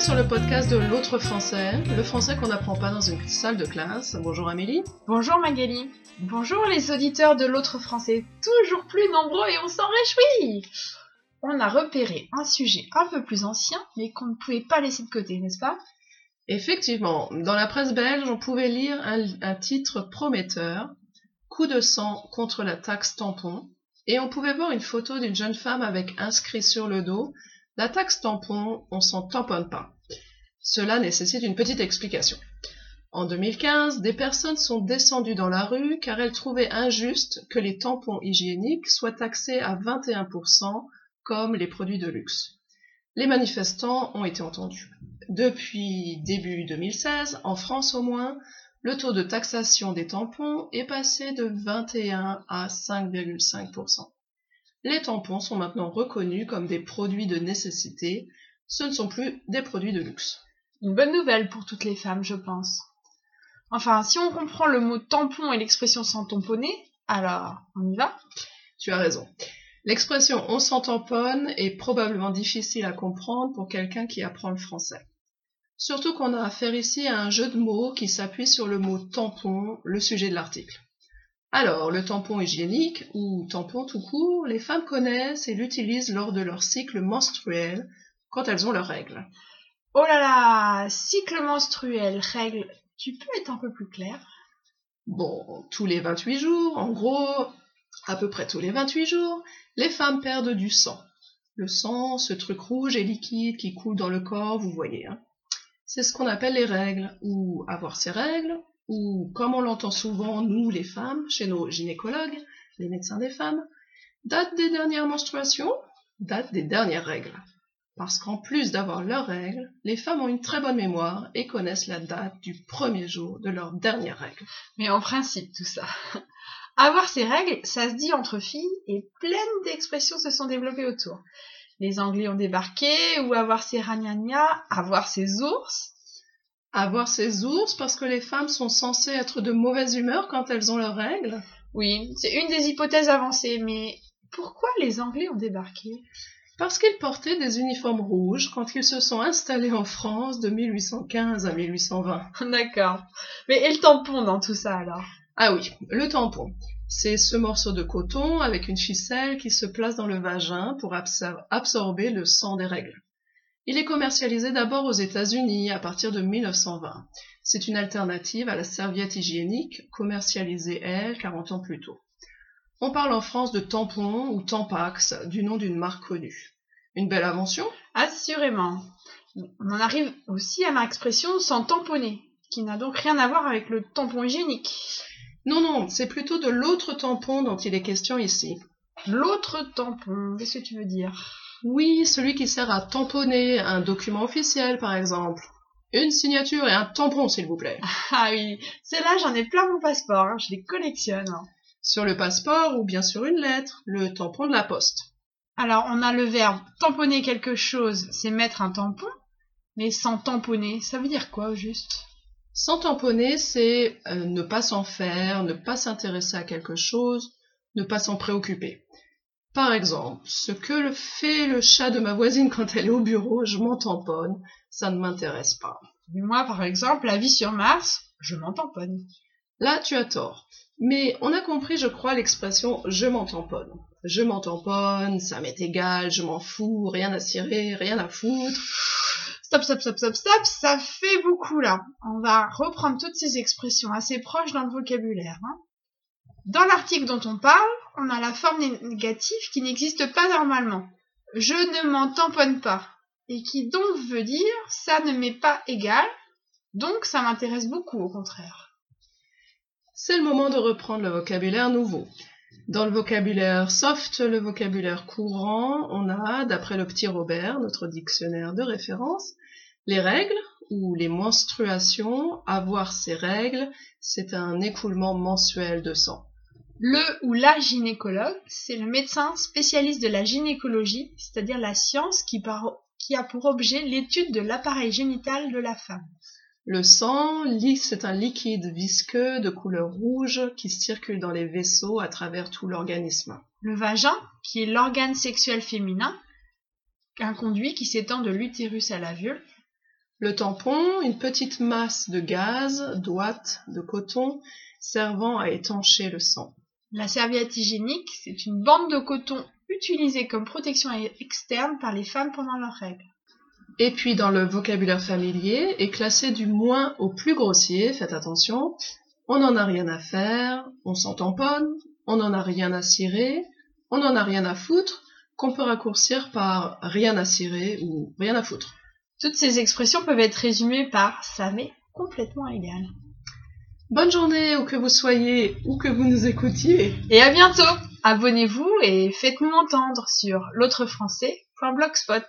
sur le podcast de l'autre français, le français qu'on n'apprend pas dans une salle de classe. Bonjour Amélie. Bonjour Magali. Bonjour les auditeurs de l'autre français, toujours plus nombreux et on s'en réjouit. On a repéré un sujet un peu plus ancien, mais qu'on ne pouvait pas laisser de côté, n'est-ce pas? Effectivement, dans la presse belge, on pouvait lire un, un titre prometteur, Coup de sang contre la taxe tampon, et on pouvait voir une photo d'une jeune femme avec inscrit sur le dos la taxe tampon, on s'en tamponne pas. Cela nécessite une petite explication. En 2015, des personnes sont descendues dans la rue car elles trouvaient injuste que les tampons hygiéniques soient taxés à 21% comme les produits de luxe. Les manifestants ont été entendus. Depuis début 2016, en France au moins, le taux de taxation des tampons est passé de 21 à 5,5%. Les tampons sont maintenant reconnus comme des produits de nécessité, ce ne sont plus des produits de luxe. Une bonne nouvelle pour toutes les femmes, je pense. Enfin, si on comprend le mot tampon et l'expression sans tamponner, alors on y va Tu as raison. L'expression on s'en tamponne est probablement difficile à comprendre pour quelqu'un qui apprend le français. Surtout qu'on a affaire ici à un jeu de mots qui s'appuie sur le mot tampon, le sujet de l'article. Alors, le tampon hygiénique, ou tampon tout court, les femmes connaissent et l'utilisent lors de leur cycle menstruel, quand elles ont leurs règles. Oh là là Cycle menstruel, règles, tu peux être un peu plus clair? Bon, tous les 28 jours, en gros, à peu près tous les 28 jours, les femmes perdent du sang. Le sang, ce truc rouge et liquide qui coule dans le corps, vous voyez. Hein. C'est ce qu'on appelle les règles, ou avoir ses règles, ou comme on l'entend souvent, nous les femmes, chez nos gynécologues, les médecins des femmes, date des dernières menstruations, date des dernières règles. Parce qu'en plus d'avoir leurs règles, les femmes ont une très bonne mémoire et connaissent la date du premier jour de leurs dernières règles. Mais en principe, tout ça. Avoir ces règles, ça se dit entre filles et plein d'expressions se sont développées autour. Les Anglais ont débarqué, ou avoir ses ragnagnas, avoir ses ours, avoir ses ours parce que les femmes sont censées être de mauvaise humeur quand elles ont leurs règles Oui, c'est une des hypothèses avancées, mais pourquoi les Anglais ont débarqué? Parce qu'ils portaient des uniformes rouges quand ils se sont installés en France de 1815 à 1820. D'accord. Mais et le tampon dans tout ça alors? Ah oui, le tampon. C'est ce morceau de coton avec une ficelle qui se place dans le vagin pour absorber le sang des règles. Il est commercialisé d'abord aux États-Unis à partir de 1920. C'est une alternative à la serviette hygiénique, commercialisée, elle, 40 ans plus tôt. On parle en France de tampon ou tampax, du nom d'une marque connue. Une belle invention? Assurément. On en arrive aussi à l'expression sans tamponner, qui n'a donc rien à voir avec le tampon hygiénique. Non, non, c'est plutôt de l'autre tampon dont il est question ici. L'autre tampon, qu'est-ce que tu veux dire? Oui, celui qui sert à tamponner un document officiel, par exemple. Une signature et un tampon, s'il vous plaît. Ah oui, c'est là j'en ai plein mon passeport, hein, je les collectionne. Hein. Sur le passeport ou bien sur une lettre, le tampon de la poste. Alors, on a le verbe tamponner quelque chose, c'est mettre un tampon, mais sans tamponner, ça veut dire quoi au juste? Sans tamponner, c'est euh, ne pas s'en faire, ne pas s'intéresser à quelque chose, ne pas s'en préoccuper. Par exemple, ce que fait le chat de ma voisine quand elle est au bureau, je m'en tamponne, ça ne m'intéresse pas. Mais moi, par exemple, la vie sur Mars, je m'en tamponne. Là, tu as tort. Mais on a compris, je crois, l'expression je m'en tamponne. Je m'en tamponne, ça m'est égal, je m'en fous, rien à cirer, rien à foutre. Stop, stop, stop, stop, stop, ça fait beaucoup là. On va reprendre toutes ces expressions assez proches dans le vocabulaire. Hein. Dans l'article dont on parle, on a la forme négative qui n'existe pas normalement. Je ne m'en tamponne pas. Et qui donc veut dire ça ne m'est pas égal, donc ça m'intéresse beaucoup au contraire. C'est le moment de reprendre le vocabulaire nouveau. Dans le vocabulaire soft, le vocabulaire courant, on a, d'après le petit Robert, notre dictionnaire de référence, les règles ou les menstruations, avoir ces règles, c'est un écoulement mensuel de sang. Le ou la gynécologue, c'est le médecin spécialiste de la gynécologie, c'est-à-dire la science qui, a pour objet l'étude de l'appareil génital de la femme. Le sang, c'est un liquide visqueux de couleur rouge qui circule dans les vaisseaux à travers tout l'organisme. Le vagin, qui est l'organe sexuel féminin, un conduit qui s'étend de l'utérus à la vulve. Le tampon, une petite masse de gaz, d'ouate, de coton, servant à étancher le sang. La serviette hygiénique, c'est une bande de coton utilisée comme protection externe par les femmes pendant leurs règles. Et puis dans le vocabulaire familier, est classé du moins au plus grossier, faites attention, on n'en a rien à faire, on s'en tamponne, on n'en a rien à cirer, on n'en a rien à foutre, qu'on peut raccourcir par rien à cirer ou rien à foutre. Toutes ces expressions peuvent être résumées par ça m'est complètement égal. Bonne journée où que vous soyez, ou que vous nous écoutiez. Et à bientôt Abonnez-vous et faites-nous entendre sur l'autrefrançais.blogspot.